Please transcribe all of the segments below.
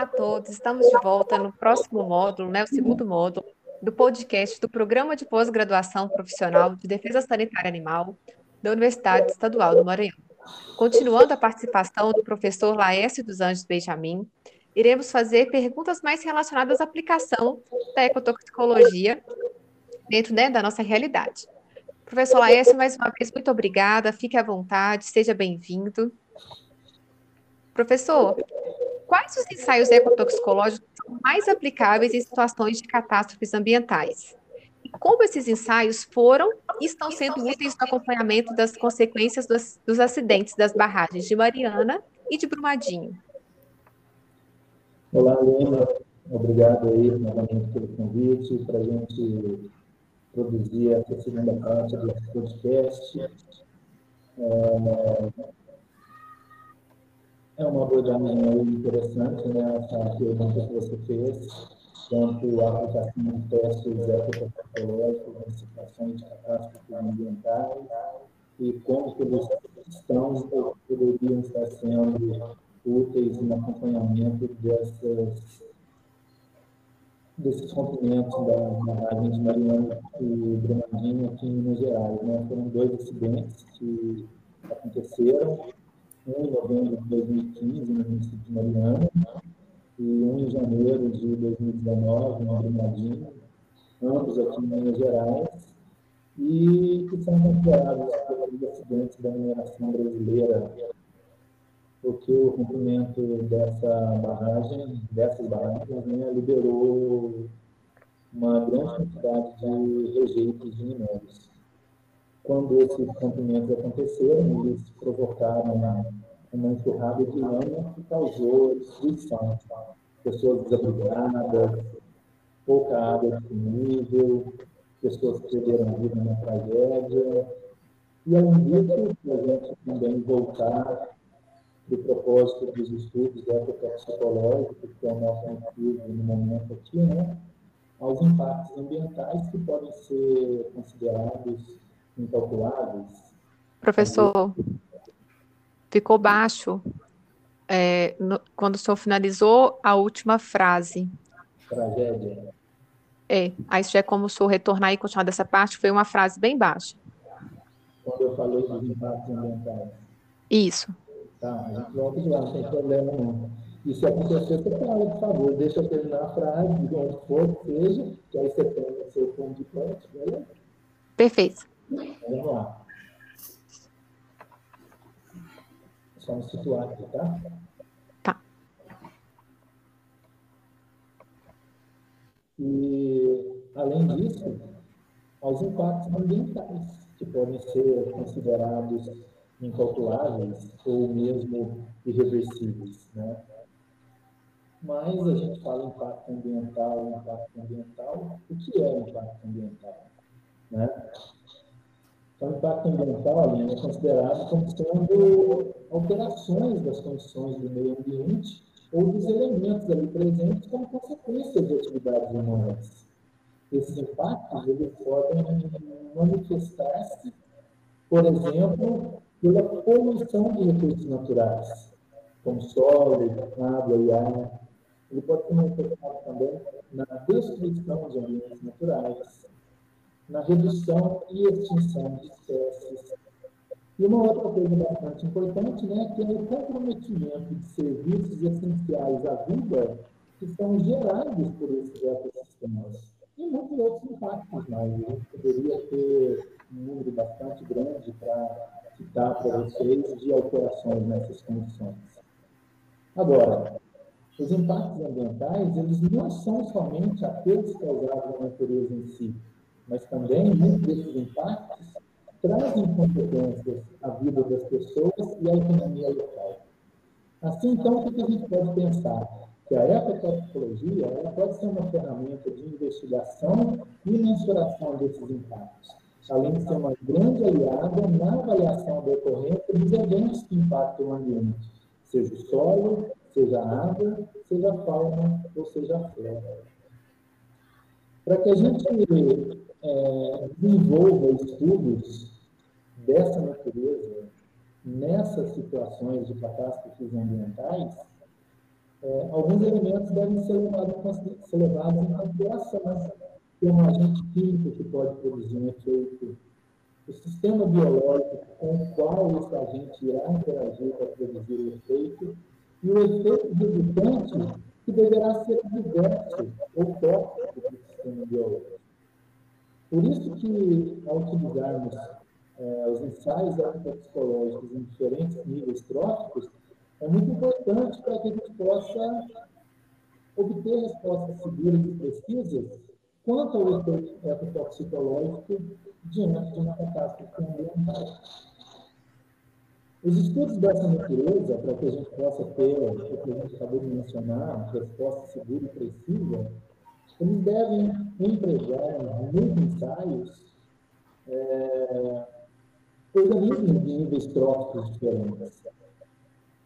a todos, estamos de volta no próximo módulo, né, o segundo módulo do podcast do Programa de Pós-Graduação Profissional de Defesa Sanitária Animal da Universidade Estadual do Maranhão. Continuando a participação do professor Laércio dos Anjos Benjamin, iremos fazer perguntas mais relacionadas à aplicação da ecotoxicologia dentro né, da nossa realidade. Professor Laércio, mais uma vez, muito obrigada, fique à vontade, seja bem-vindo. Professor, quais os ensaios ecotoxicológicos são mais aplicáveis em situações de catástrofes ambientais? E como esses ensaios foram e estão sendo úteis no acompanhamento das consequências dos, dos acidentes das barragens de Mariana e de Brumadinho? Olá, Helena. Obrigado aí novamente pelo convite para a gente produzir essa segunda parte desse podcast. É, é uma abordagem interessante, né, essa pergunta que você fez, quanto à aplicação de testes ecotoxicológicos em situações de catástrofes ambientais e como que eles estão poderiam estar sendo úteis no acompanhamento dessas, desses rompimentos da barragem de Mariana e Brumadinho aqui em Minas Gerais. Né? Foram dois acidentes que aconteceram, um em novembro de 2015, no município de Mariana, e um em janeiro de 2019, no Brumadinho, ambos aqui em Minas Gerais, e que são considerados pelos acidentes da mineração brasileira porque o cumprimento dessa barragem, dessas barragens, né, liberou uma grande quantidade de rejeitos de minérios. Quando esses rompimentos aconteceram, eles provocaram uma, uma enxurrada de lama que causou destruição. Pessoas desabrigadas, pouca água disponível, pessoas que perderam vida na tragédia. E, além disso, a gente também voltar do propósito dos estudos ecotoxicológicos, que é o nosso motivo no momento aqui, né, aos impactos ambientais que podem ser considerados incalculáveis. Professor, ficou baixo é, no, quando o senhor finalizou a última frase. Tragédia. É, aí se é como o senhor retornar e continuar dessa parte, foi uma frase bem baixa. Quando eu falei dos impactos ambientais. Isso. Tá, a gente volta lá, não tem problema não. E se acontecer, você fala, por favor, deixa eu terminar a frase, de onde for que seja, que aí você tem o seu ponto de ponto, beleza? Perfeito. Vamos lá. Só me situar aqui, tá? Tá. E, além disso, aos impactos ambientais, que podem ser considerados incalculáveis ou mesmo irreversíveis, né? Mas a gente fala impacto ambiental, impacto ambiental. O que é impacto ambiental? Né? Então, impacto ambiental é considerado como sendo alterações das condições do meio ambiente ou dos elementos ali presentes como consequência de atividades humanas. Esses impactos eles podem manifestar-se, por exemplo, pela poluição de recursos naturais, como solo, água e ar. Ele pode ser manifestado também na destruição de ambientes naturais, na redução e extinção de espécies. E uma outra coisa bastante importante, né, que é o comprometimento de serviços essenciais à vida que são gerados por esses ecossistemas. E muitos outros impactos mais. A gente poderia ter um número bastante grande para citar para vocês de alterações nessas condições. Agora, os impactos ambientais, eles não são somente aqueles causados na natureza em si, mas também muitos desses impactos trazem consequências à vida das pessoas e à economia local. Assim, então, o que a gente pode pensar? Que a ecotoxicologia ela pode ser uma ferramenta de investigação e mensuração desses impactos além de ser uma grande aliada na avaliação da ocorrência dos eventos que impactam o ambiente, seja o solo, seja a água, seja a fauna ou seja a flora. Para que a gente é, desenvolva estudos dessa natureza, nessas situações de catástrofes ambientais, é, alguns elementos devem ser levados, ser levados em consideração, como agente químico que pode produzir um efeito, o sistema biológico com o qual esse agente irá interagir para produzir o efeito, e o efeito resultante que deverá ser diverso ou tóxico do sistema biológico. Por isso que, ao utilizarmos é, os ensaios psicológicos em diferentes níveis tróficos, é muito importante para que a gente possa obter respostas seguras e precisas quanto ao efeito etotoxicológico diante de uma catástrofe ambiental. Os estudos dessa natureza, para que a gente possa ter o que a gente acabou de mencionar, resposta segura e precisa, eles devem empregar nos ensaios é, organismos de níveis tróficos diferentes.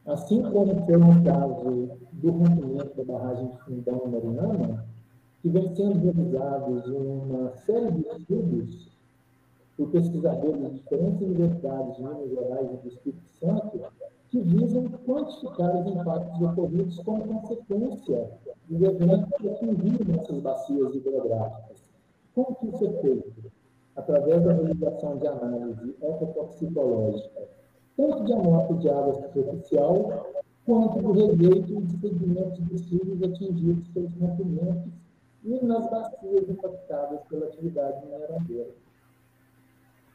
Assim como foi no caso do rompimento da barragem de Fundão Mariana, que vem sendo realizados uma série de estudos por pesquisadores de diferentes universidades de Minas Gerais e do Espírito Santo, que visam quantificar os impactos ocorridos como consequência dos eventos que atingiram essas bacias hidrográficas. Como que isso é feito? Através da realização de análise ecotoxicológica, tanto de amostra de água superficial, quanto do rejeito de sedimentos de rios atingidos pelos rompimentos e nas bacias impactadas pela atividade mineradora.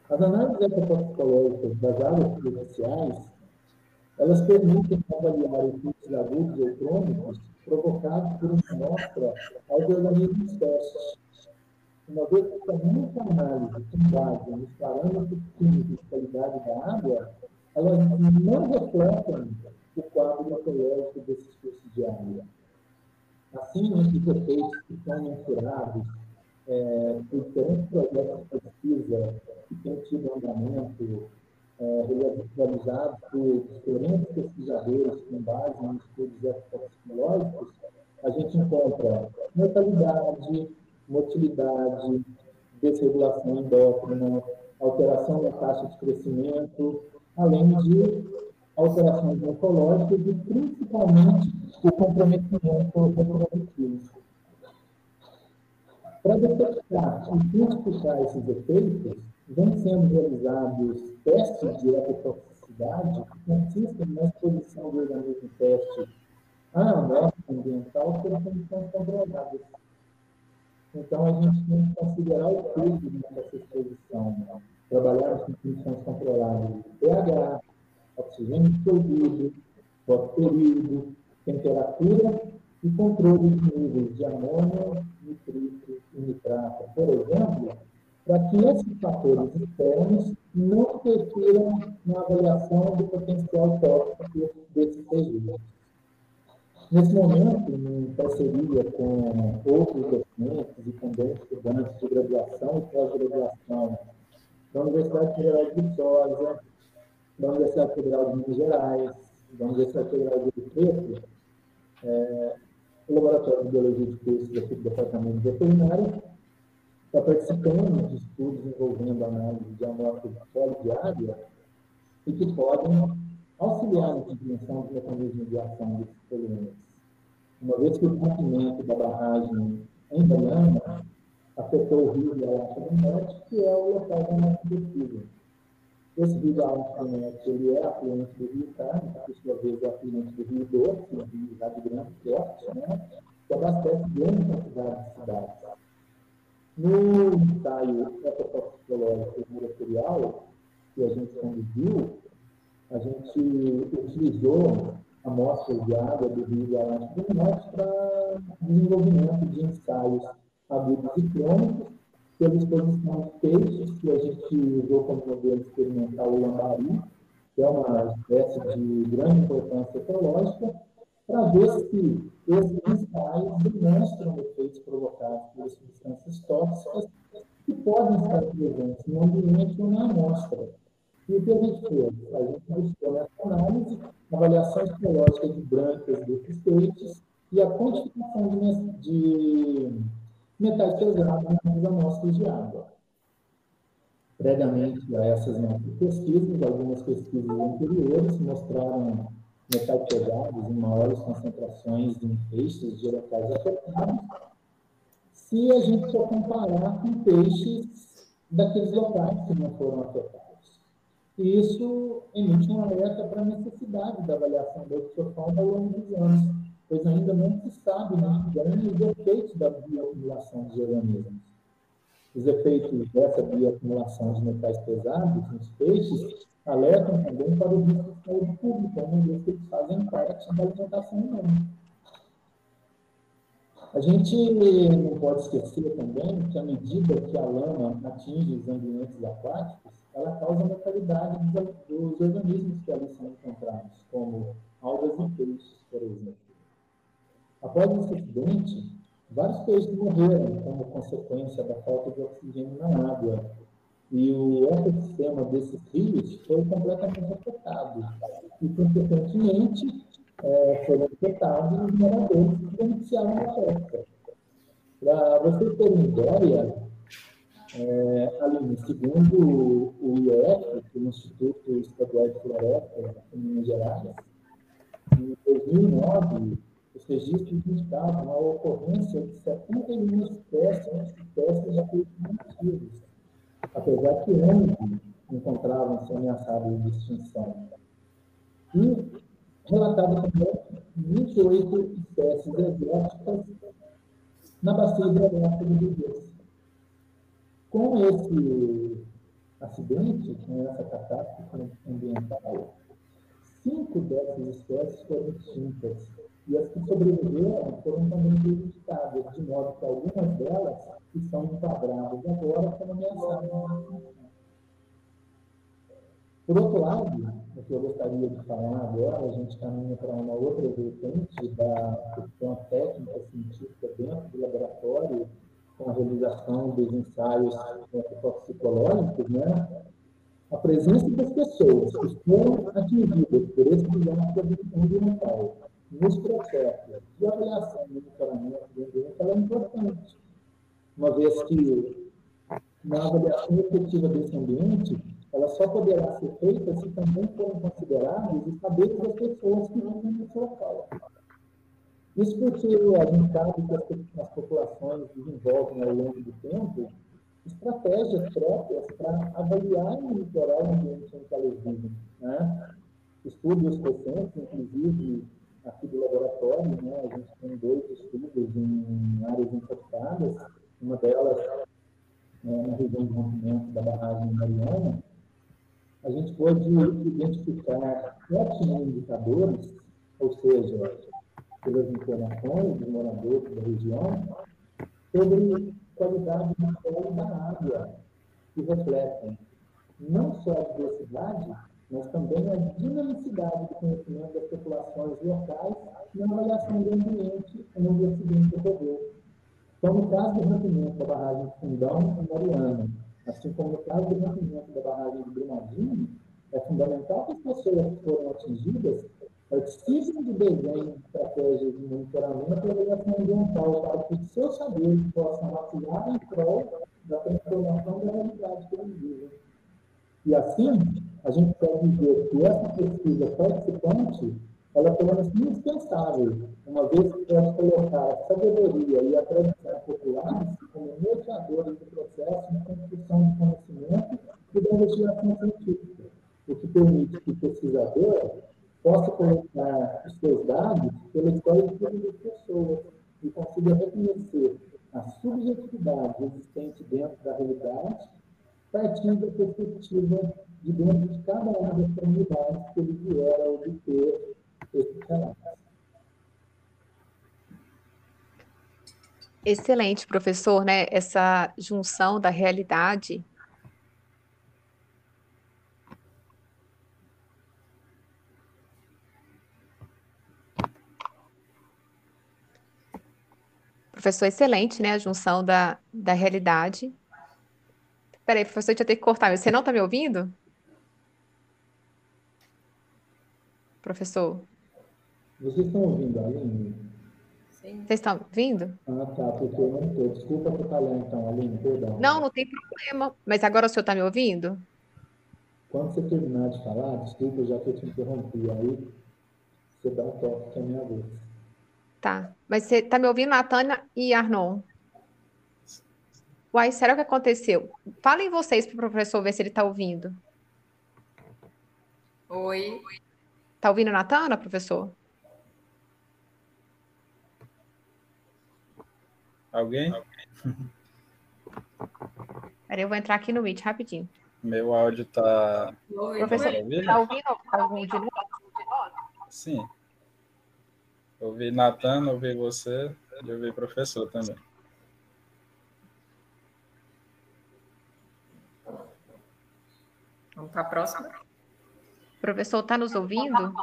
As análises ecotoxicológicas das águas superficiais elas permitem avaliar efeitos agudos ou crônicos provocados por uma amostra aos organismos testes. Uma vez que muita análise com base nos parâmetros químicos de qualidade da água, elas não refletem o quadro ecológico desses cursos de água. Assim, esses efeitos que são mensurados é, por diferentes projetos de pesquisa que têm tido andamento é, realizados por diferentes pesquisadores com base em estudos epidemiológicos, a gente encontra mortalidade, motilidade, desregulação endócrina, alteração da taxa de crescimento, além de alterações morfológicas e principalmente o comprometimento reprodutivo. Para detectar e identificar esses efeitos, vem sendo realizados testes de ecotoxicidade que consistem na exposição do organismo teste à amostra ambiental por condições controladas. Então, a gente tem que considerar o peso dessa exposição. Né? Trabalhar com condições controladas de pH, oxigênio dissolvido, fotoperíodo, temperatura e controle de níveis de amônia, para que esses fatores externos não interfiram na avaliação do potencial tóxico desses resíduos. Nesse momento, em parceria com outros docentes e também estudantes de graduação e pós-graduação da Universidade Federal de Viçosa, da Universidade Federal de Minas Gerais, da Universidade Federal de Rio Preto, é, o Laboratório de Biologia de Peixes do Departamento de Veterinária está participando de estudos envolvendo análise de amostras de solo de área e que podem auxiliar na compreensão do mecanismo de ação desses poluentes. Uma vez que o rompimento da barragem em Goiânia afetou o rio de Alaska do que é o local da nossa pesquisa. Esse rio da Alaska do ele é afluente do rio Carme, que por sua vez é afluente do rio Doce, o rio Rio Grande do Norte, né, que abastece grande quantidade de cidades. No ensaio ecotoxicológico molecular que a gente conduziu, a gente utilizou amostras de água do Rio Atlântico do Norte para desenvolvimento de ensaios agudos e crônicos pela exposição de peixes, que a gente usou como modelo experimental o lambari, que é uma espécie de grande importância ecológica, para ver se esses ensaios demonstram efeitos provocados por substâncias tóxicas que podem estar presentes no ambiente ou na amostra. E o que a gente fez? A gente buscou nessa análise avaliação histológica de brancas desses peixes e a quantificação de, de metais pesados nas amostras de água. Previamente a essas pesquisas, algumas pesquisas anteriores mostraram metais pesados em maiores concentrações em peixes de locais afetados, se a gente for comparar com peixes daqueles locais que não foram afetados. E isso emite um alerta para a necessidade da avaliação da oxofauna ao longo dos anos, pois ainda não se sabe muito bem os efeitos da bioacumulação dos organismos. Os efeitos dessa bioacumulação de metais pesados nos peixes alertam também para o risco saúde pública, uma vez que eles fazem parte da alimentação humana. A gente não pode esquecer também que, à medida que a lama atinge os ambientes aquáticos, ela causa mortalidade dos organismos que ali são encontrados, como algas e peixes, por exemplo. Após esse acidente, vários peixes morreram como consequência da falta de oxigênio na água, e o ecossistema desses rios foi completamente afetado. E, consequentemente, é, foram afetados os moradores que beneficiaram da pesca. Para você ter uma ideia, é, Aline, segundo o IEF, é o Instituto Estadual de Floresta, em Minas Gerais, em 2009, os registros indicavam a ocorrência de 71 espécies, espécies de nativos apesar que 11 encontravam-se ameaçados de extinção. E relatado também 28 espécies exóticas na bacia hidrográfica do Rio Com esse acidente, com essa catástrofe ambiental, cinco dessas espécies foram extintas. E as que sobreviveram foram também prejudicadas, de modo que algumas delas estão enquadradas agora como ameaçadas Por outro lado, o que eu gostaria de falar agora, a gente caminha para uma outra vertente da questão técnica científica dentro do laboratório, com a realização dos ensaios toxicológicos, né? A presença das pessoas que foram atingidas por esse desastre ambiental nos processos de avaliação e monitoramento do é importante, uma vez que na avaliação efetiva desse ambiente, ela só poderá ser feita se também forem considerados os saberes das pessoas que vivem nesse local. Isso porque a gente sabe que as, populações desenvolvem ao longo do tempo estratégias próprias para avaliar e monitorar o ambiente em que elas vivem. Né? Estudos recentes, inclusive aqui do laboratório, né, a gente tem dois estudos em áreas infectadas, uma delas é, na região de rompimento da barragem Mariana, a gente pode identificar sete indicadores, ou seja, pelas informações dos moradores da região, sobre qualidade do solo da água, que refletem não só a diversidade, mas também a dinamicidade do conhecimento das populações locais na avaliação do ambiente onde o acidente ocorreu. Então, no caso do rompimento da barragem de Fundão e Mariana, assim como no caso do rompimento da barragem de Brumadinho, é fundamental que as pessoas que foram atingidas participem do desenho de estratégias de monitoramento e avaliação ambiental para que seus saberes possam atuar em prol da transformação da realidade que eles vivem. E assim, a gente pode dizer que essa pesquisa participante ela torna-se indispensável, uma vez que pode colocar a sabedoria e a tradição populares como mediadores do processo de construção de conhecimento e da investigação científica, o que permite que o pesquisador possa colocar os seus dados pela história de todas as pessoas e consiga reconhecer a subjetividade existente dentro da realidade partindo da perspectiva de dentro de cada uma das comunidades que ele vier a obter. Excelente, professor, né? Essa junção da realidade Professor, excelente, né? A junção da, da realidade Peraí, professor, vai ter que cortar. Você não está me ouvindo? Professor? Vocês estão ouvindo a Aline? Sim. Vocês estão vindo? Ah, tá, porque eu não estou. Desculpa atrapalhar então, Aline, perdão. Não, não tem problema. Mas agora o senhor está me ouvindo? Quando você terminar de falar, desculpa, já que eu te interrompi, aí você dá um toque que é minha vez. Tá. Mas você está me ouvindo, Natânia e Arnon? Uai, será que aconteceu? Falem vocês para o professor ver se ele está ouvindo. Oi. Está ouvindo a Natana, professor? Alguém? Peraí, eu vou entrar aqui no Meet rapidinho. Meu áudio tá. Oi, Professor, tá ouvindo? Tá ouvindo algum de nós? Sim. Ouvi Natan, ouvi você e ouvi professor também. Vamos para a próxima. O professor está nos ouvindo?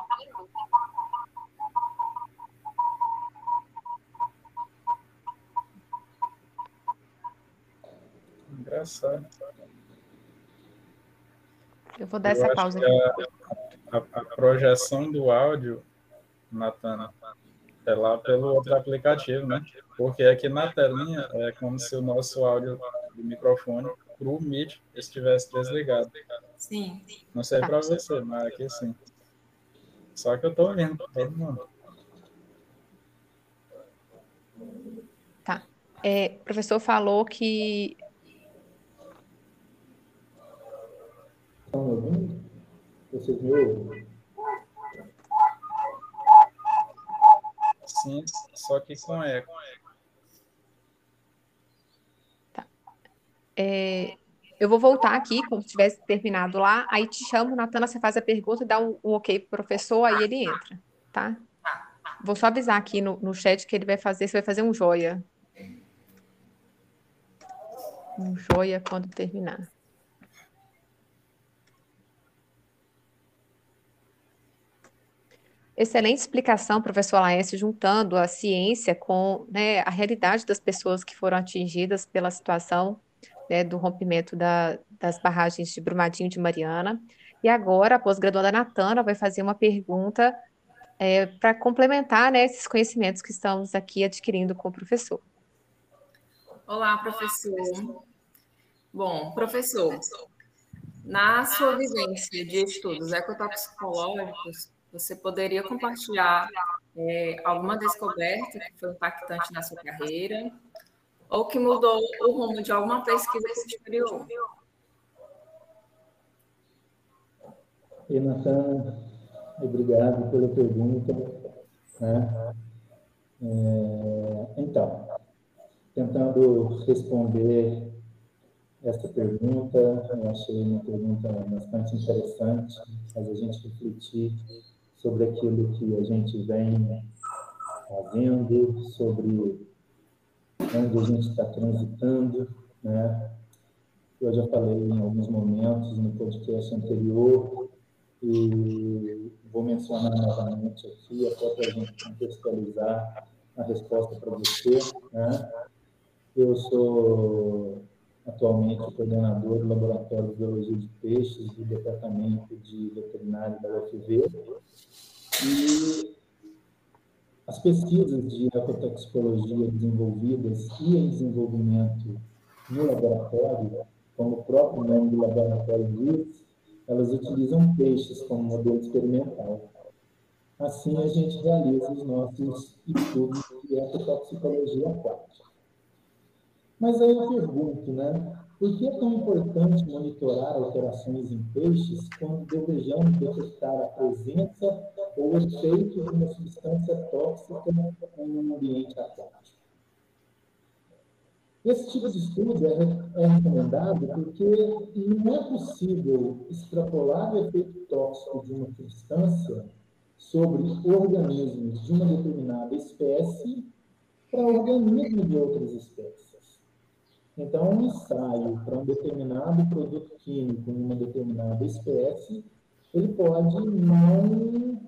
Engraçado. Eu vou dar Eu essa pausa aqui. A, a, a, projeção do áudio, Natana, é lá pelo outro aplicativo, né? Porque aqui na telinha é como se o nosso áudio do microfone para o Meet estivesse desligado. Sim. Não sei tá. para você, mas aqui sim. Só que eu estou ouvindo todo mundo. Tá. É, o professor falou que Estão me ouvindo? Vocês me ouvem? Sim, só que com eco. Tá. É, eu vou voltar aqui, como se tivesse terminado lá, aí te chamo, Natana, você faz a pergunta, dá um, um ok pro professor, aí ele entra, tá? Vou só avisar aqui no, no chat que ele vai fazer, você vai fazer um joia. Um joia quando terminar. Excelente explicação, professor Laércio, juntando a ciência com né, a realidade das pessoas que foram atingidas pela situação né, do rompimento da, das barragens de Brumadinho de Mariana. E agora, a pós-graduanda Natana vai fazer uma pergunta é, para complementar né, esses conhecimentos que estamos aqui adquirindo com o professor. Olá, professor. Bom, professor, na sua vivência de estudos ecotoxicológicos, você poderia compartilhar é, alguma descoberta que foi impactante na sua carreira ou que mudou o rumo de alguma pesquisa posterior? E Natan, obrigado pela pergunta. Né? É, então, tentando responder essa pergunta, eu achei uma pergunta bastante interessante, faz a gente refletir sobre aquilo que a gente vem fazendo, sobre onde a gente está transitando, né? Eu já falei em alguns momentos no podcast anterior e vou mencionar novamente aqui, até para a gente contextualizar a resposta para você. Né? Eu sou atualmente coordenador do Laboratório de Biologia de Peixes do Departamento de Veterinário da UFV. E as pesquisas de ecotoxicologia desenvolvidas e em desenvolvimento no laboratório, como o próprio nome do laboratório diz, elas utilizam peixes como modelo experimental. Assim, a gente realiza os nossos estudos de ecotoxicologia aquática. Mas aí eu pergunto, né? Por que é tão importante monitorar alterações em peixes quando desejamos detectar a presença ou efeito de uma substância tóxica em um ambiente aquático? Esse tipo de estudo é, é recomendado porque não é possível extrapolar o efeito tóxico de uma substância sobre organismos de uma determinada espécie para organismos de outras espécies. Então, um ensaio para um determinado produto químico em uma determinada espécie, ele pode não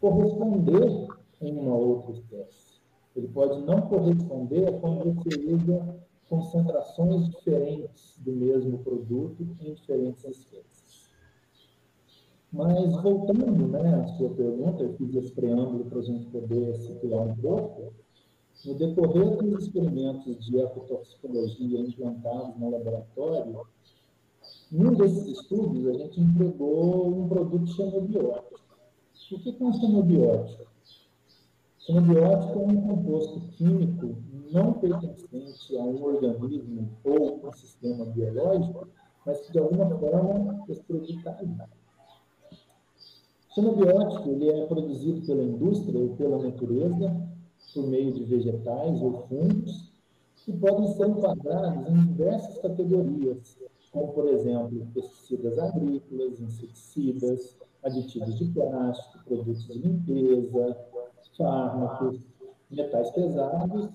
corresponder em uma outra espécie. Ele pode não corresponder quando você usa concentrações diferentes do mesmo produto em diferentes espécies. Mas, voltando né, à sua pergunta, eu fiz esse preâmbulo para a gente poder situar um pouco, no decorrer dos experimentos de ecotoxicologia implantados no laboratório, num desses estudos, a gente empregou um produto xenobiótico. O que é um xenobiótico? Xenobiótico é um composto químico não pertencente a um organismo ou um sistema biológico, mas que de alguma forma esse produto está. Xenobiótico ele é produzido pela indústria ou pela natureza por meio de vegetais ou fungos que podem ser enquadrados em diversas categorias, como, por exemplo, pesticidas agrícolas, inseticidas, aditivos de plástico, produtos de limpeza, fármacos, metais pesados,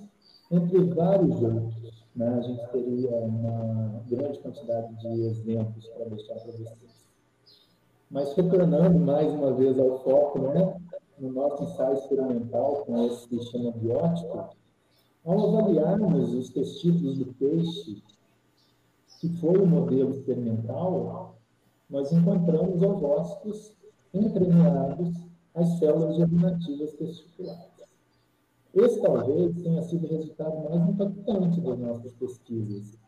entre vários outros. Né? A gente teria uma grande quantidade de exemplos para deixar para vocês. Mas retornando mais uma vez ao foco, né? No nosso ensaio experimental com esse sistema biótico, ao avaliarmos os testículos do peixe, que foi o modelo experimental, nós encontramos ovócitos entremeados às células germinativas testiculares. Esse talvez tenha sido o resultado mais impactante das nossas pesquisas.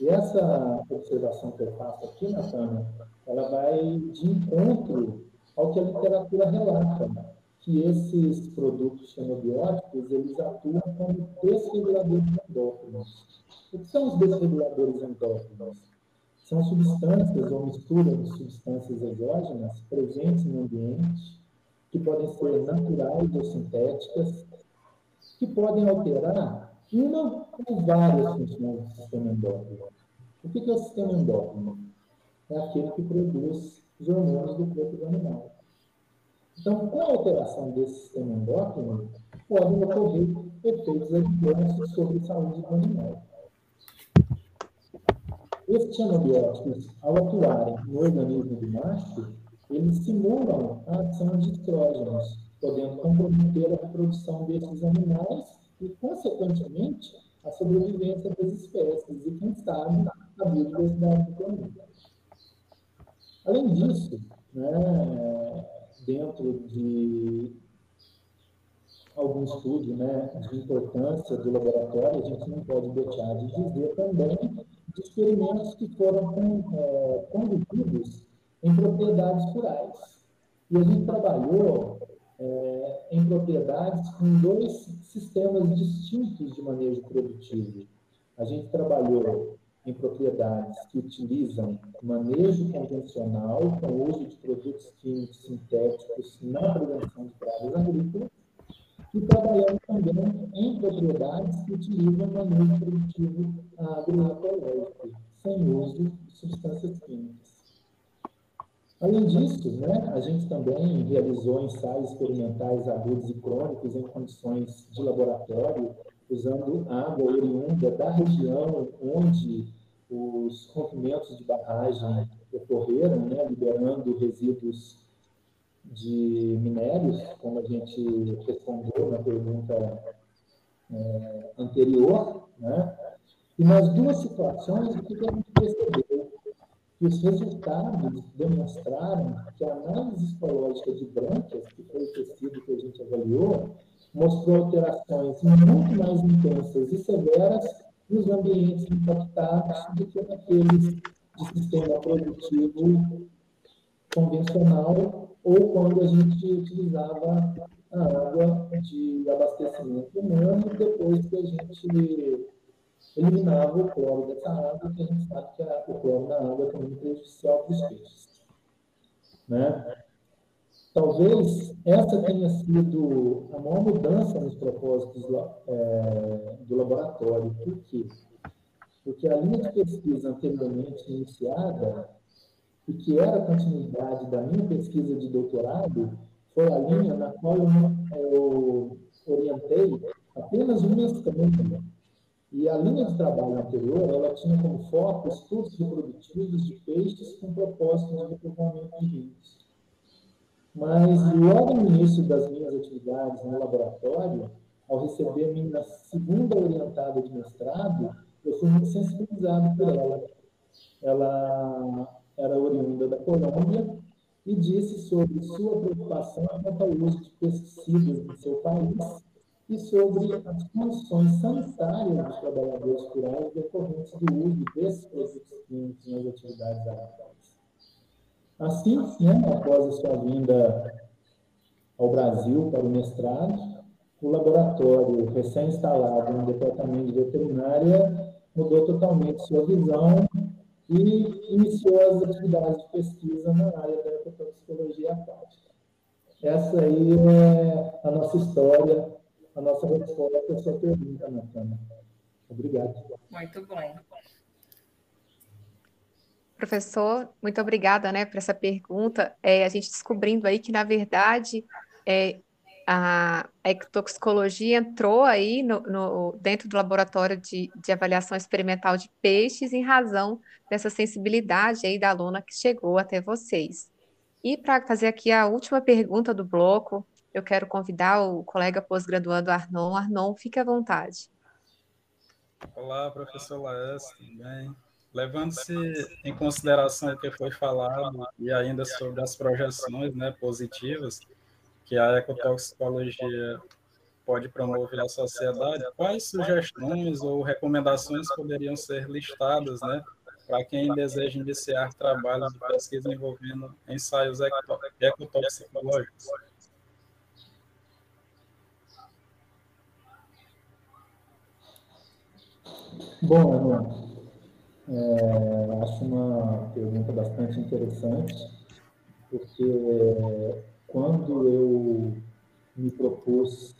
E essa observação que eu faço aqui, Natana, ela vai de encontro ao que a literatura relata, que esses produtos xenobióticos eles atuam como desreguladores endócrinos. O que são os desreguladores endócrinos? São substâncias ou misturas de substâncias exógenas presentes no ambiente, que podem ser naturais ou sintéticas, que podem alterar uma ou várias funções do sistema endócrino. O que é o sistema endócrino? É aquele que produz os hormônios do corpo do animal. Então, com a alteração desse sistema endócrino, podem ocorrer efeitos adversos sobre a saúde do animal. Esses xenobióticos, ao atuarem no organismo do macho, eles simulam a ação de estrógenos, podendo comprometer a reprodução desses animais e, consequentemente, a sobrevivência das espécies e, quem sabe, a biodiversidade do planeta. Além disso, né, dentro de algum estudo né, de importância do laboratório, a gente não pode deixar de dizer também de experimentos que foram é, conduzidos em propriedades rurais. E a gente trabalhou é, em propriedades com dois sistemas distintos de manejo produtivo. A gente trabalhou em propriedades que utilizam manejo convencional com uso de produtos químicos sintéticos na prevenção de pragas agrícolas e trabalhamos também em propriedades que utilizam manejo produtivo agroecológico, sem uso de substâncias químicas. Além disso, né, a gente também realizou ensaios experimentais agudos e crônicos em condições de laboratório usando água oriunda da região onde os rompimentos de barragem ocorreram, né, liberando resíduos de minérios, como a gente respondeu na pergunta é, anterior. Né? E nas duas situações, o que a gente percebeu? Que os resultados demonstraram que a análise histológica de brânquias, que foi o tecido que a gente avaliou, mostrou alterações muito mais intensas e severas nos ambientes impactados do que naqueles de sistema produtivo convencional ou quando a gente utilizava a água de abastecimento humano depois que a gente eliminava o cloro dessa água, que a gente sabe que o cloro na água é muito prejudicial para os peixes. Né? Talvez essa tenha sido a maior mudança nos propósitos é, do laboratório. Por quê? Porque a linha de pesquisa anteriormente iniciada, e que era a continuidade da minha pesquisa de doutorado, foi a linha na qual eu, eu orientei apenas uma mestrando. E a linha de trabalho anterior, ela tinha como foco estudos reprodutivos de peixes com propósito de repovoamento de rios. Mas logo no início das minhas atividades no laboratório, ao receber minha segunda orientada de mestrado, eu fui muito sensibilizado por ela. Ela era oriunda da Colômbia e disse sobre sua preocupação quanto ao uso de pesticidas no seu país e sobre as condições sanitárias dos trabalhadores rurais decorrentes do uso desses produtos químicos nas atividades agrícolas. Assim, né, após a sua vinda ao Brasil para o mestrado, o laboratório recém-instalado no departamento de veterinária mudou totalmente sua visão e iniciou as atividades de pesquisa na área da ecotoxicologia aquática. Essa aí é a nossa história, a nossa resposta à sua pergunta, Natana. Obrigado. Muito bom. Professor, muito obrigada né, por essa pergunta. É, a gente descobrindo aí que, na verdade, é, a, a ectoxicologia entrou aí no, no, dentro do laboratório de, de, avaliação experimental de peixes em razão dessa sensibilidade aí da aluna que chegou até vocês. E para fazer aqui a última pergunta do bloco, eu quero convidar o colega pós-graduando Arnon. Arnon, fique à vontade. Olá, professor Laércio, tudo bem? Levando-se em consideração o que foi falado e ainda sobre as projeções né, positivas, que a ecotoxicologia pode promover à sociedade, quais sugestões ou recomendações poderiam ser listadas, né, para quem deseja iniciar trabalhos de pesquisa envolvendo ensaios ecotoxicológicos? Bom, é, acho uma pergunta bastante interessante, porque quando eu me propus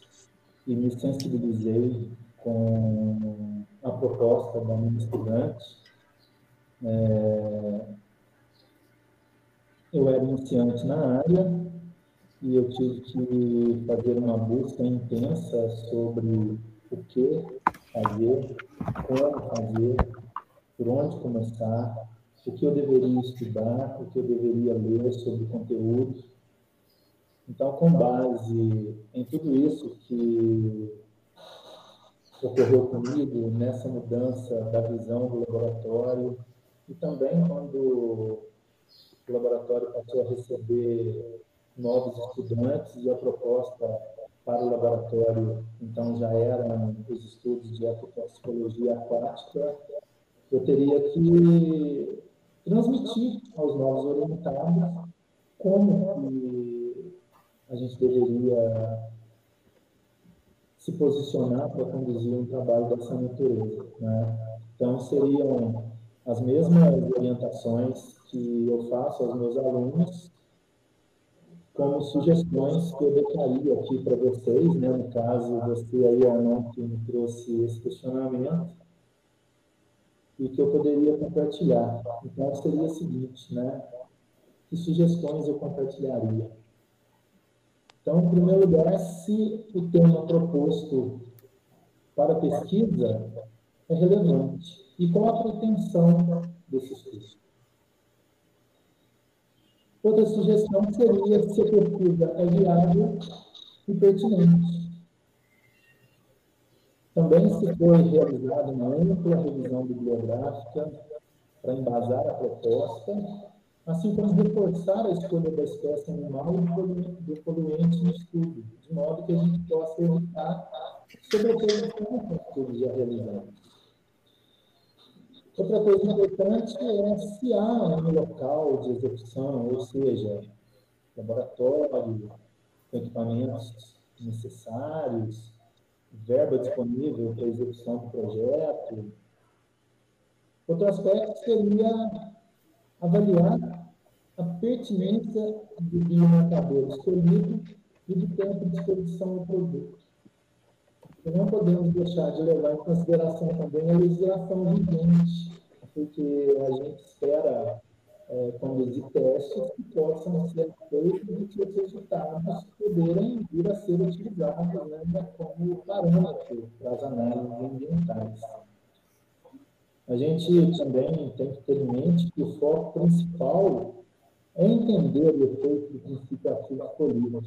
e me sensibilizei com a proposta da minha estudante, é, eu era iniciante na área e eu tive que fazer uma busca intensa sobre o que fazer, como fazer, por onde começar, o que eu deveria estudar, o que eu deveria ler sobre o conteúdo. Então, com base em tudo isso que ocorreu comigo nessa mudança da visão do laboratório e também quando o laboratório passou a receber novos estudantes e a proposta para o laboratório, então já eram os estudos de ecotoxicologia aquática, eu teria que transmitir aos novos orientados como que a gente deveria se posicionar para conduzir um trabalho dessa natureza. Né? Então, seriam as mesmas orientações que eu faço aos meus alunos, como sugestões que eu deixaria aqui para vocês, né? no caso, você aí, Arnon, que me trouxe esse questionamento, e que eu poderia compartilhar. Então, seria o seguinte, né? Que sugestões eu compartilharia? Então, em primeiro lugar, se o tema proposto para pesquisa é relevante e qual a pretensão desse estudo. Outra sugestão seria se a pesquisa é viável e pertinente. Também se foi realizada uma ampla revisão bibliográfica para embasar a proposta assim como reforçar a escolha da espécie animal e do poluente no estudo, de modo que a gente possa evitar sobreposição com estudos já realizados. Outra coisa importante é se há um local de execução, ou seja, laboratório, equipamentos necessários, verba disponível para execução do projeto. Outro aspecto seria avaliar a pertinência do biomarcador escolhido e do tempo de exposição do produto. Não podemos deixar de levar em consideração também a legislação vigente, porque a gente espera é, conduzir testes que possam ser feitos e que os resultados poderem vir a ser utilizados né, como parâmetro para as análises ambientais. A gente também tem que ter em mente que o foco principal é entender o efeito do princípio ativo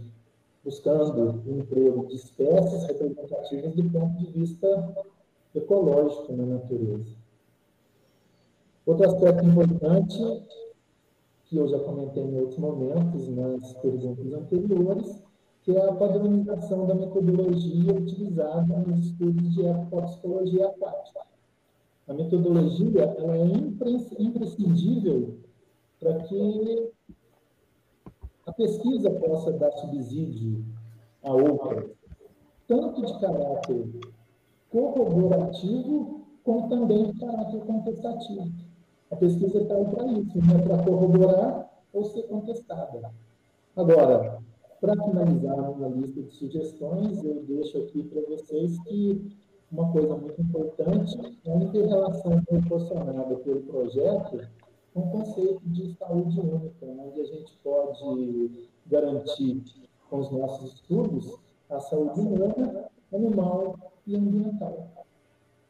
buscando o emprego de espécies representativas do ponto de vista ecológico na natureza. Outro aspecto importante, que eu já comentei em outros momentos, nas perguntas anteriores, que é a padronização da metodologia utilizada nos estudos de ecotoxicologia aquática. A metodologia ela é imprescindível para que a pesquisa possa dar subsídio a outra, tanto de caráter corroborativo, como também de caráter contestativo. A pesquisa está aí para isso, não é para corroborar ou ser contestada. Agora, para finalizar uma lista de sugestões, eu deixo aqui para vocês que uma coisa muito importante é a inter-relação proporcionada pelo projeto com o conceito de saúde única, onde a gente pode garantir com os nossos estudos a saúde humana, animal e ambiental.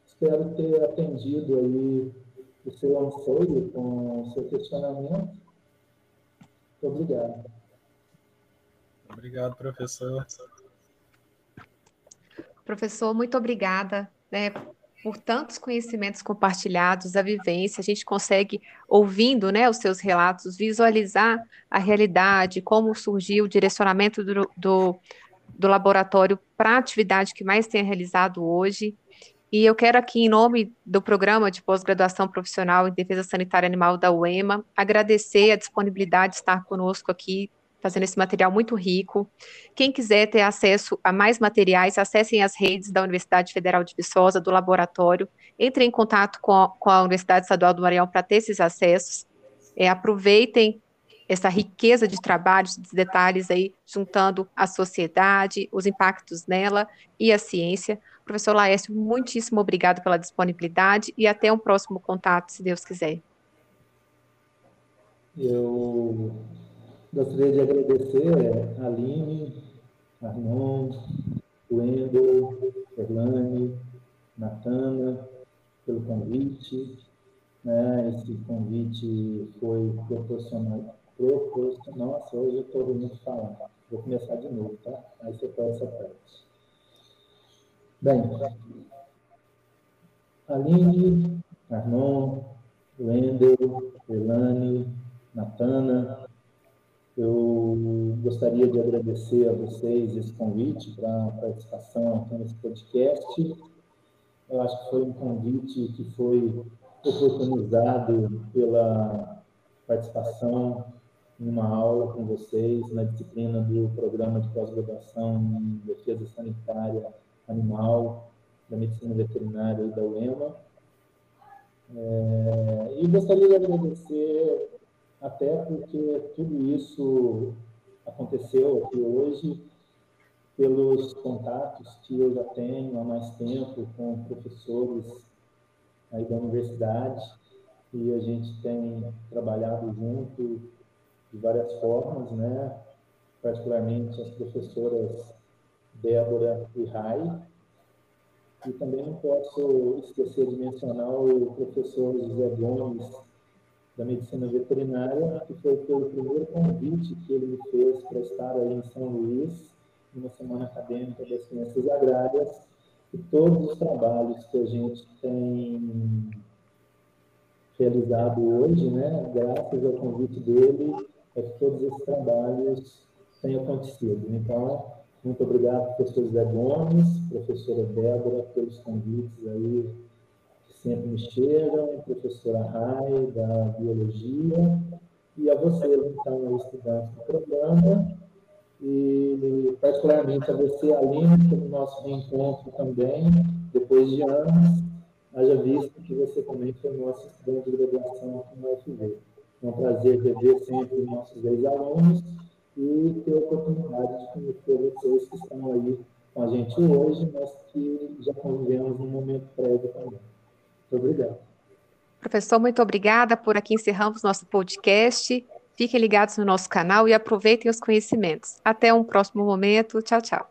Espero ter atendido aí o seu anseio com o seu questionamento. Muito obrigado. Obrigado, professor. Professor, muito obrigada né, por tantos conhecimentos compartilhados, a vivência. A gente consegue, ouvindo né, os seus relatos, visualizar a realidade, como surgiu o direcionamento do, do, do laboratório para a atividade que mais tem realizado hoje. E eu quero aqui, em nome do programa de pós-graduação profissional em defesa sanitária animal da UEMA, agradecer a disponibilidade de estar conosco aqui fazendo esse material muito rico. Quem quiser ter acesso a mais materiais, acessem as redes da Universidade Federal de Viçosa, do laboratório, entrem em contato com a, com a Universidade Estadual do Maranhão para ter esses acessos. É, aproveitem essa riqueza de trabalhos, de detalhes aí, juntando a sociedade, os impactos nela e a ciência. Professor Laércio, muitíssimo obrigado pela disponibilidade e até um próximo contato, se Deus quiser. Eu Gostaria de agradecer a Aline, Arnon, Wendel, Erlane, Natana, pelo convite. Né? Esse convite foi proporcional. proporcional. Nossa, hoje eu estou ouvindo falar. Vou começar de novo, tá? Aí você pode essa parte. Bem, Aline, Arnon, Wendel, Elane, Natana, eu gostaria de agradecer a vocês esse convite para a participação aqui nesse podcast. Eu acho que foi um convite que foi oportunizado pela participação em uma aula com vocês na disciplina do programa de pós-graduação em defesa sanitária animal da medicina veterinária e da UEMA. É, e gostaria de agradecer até porque tudo isso aconteceu aqui hoje pelos contatos que eu já tenho há mais tempo com professores aí da universidade e a gente tem trabalhado junto de várias formas, né? Particularmente as professoras Débora e Rai. E também não posso esquecer de mencionar o professor José Gomes, da medicina veterinária, que foi pelo primeiro convite que ele me fez para estar aí em São Luís, numa semana acadêmica das ciências agrárias, e todos os trabalhos que a gente tem realizado hoje, né, graças ao convite dele, é que todos esses trabalhos têm acontecido. Então, muito obrigado, professor Zé Gomes, professora Débora, pelos convites aí sempre me chegam, professora Rai, da Biologia, e a vocês, então, estudantes do programa, e particularmente a você, Aline, pelo nosso reencontro também, depois de anos, haja visto que você também foi nosso estudante de graduação aqui no UFV. É um prazer rever sempre nossos ex-alunos e ter a oportunidade de conhecer vocês que estão aí com a gente hoje, mas que já convivemos no momento prévio também. Muito obrigado. Professor, muito obrigada. Por aqui encerramos nosso podcast. Fiquem ligados no nosso canal e aproveitem os conhecimentos. Até um próximo momento. Tchau, tchau.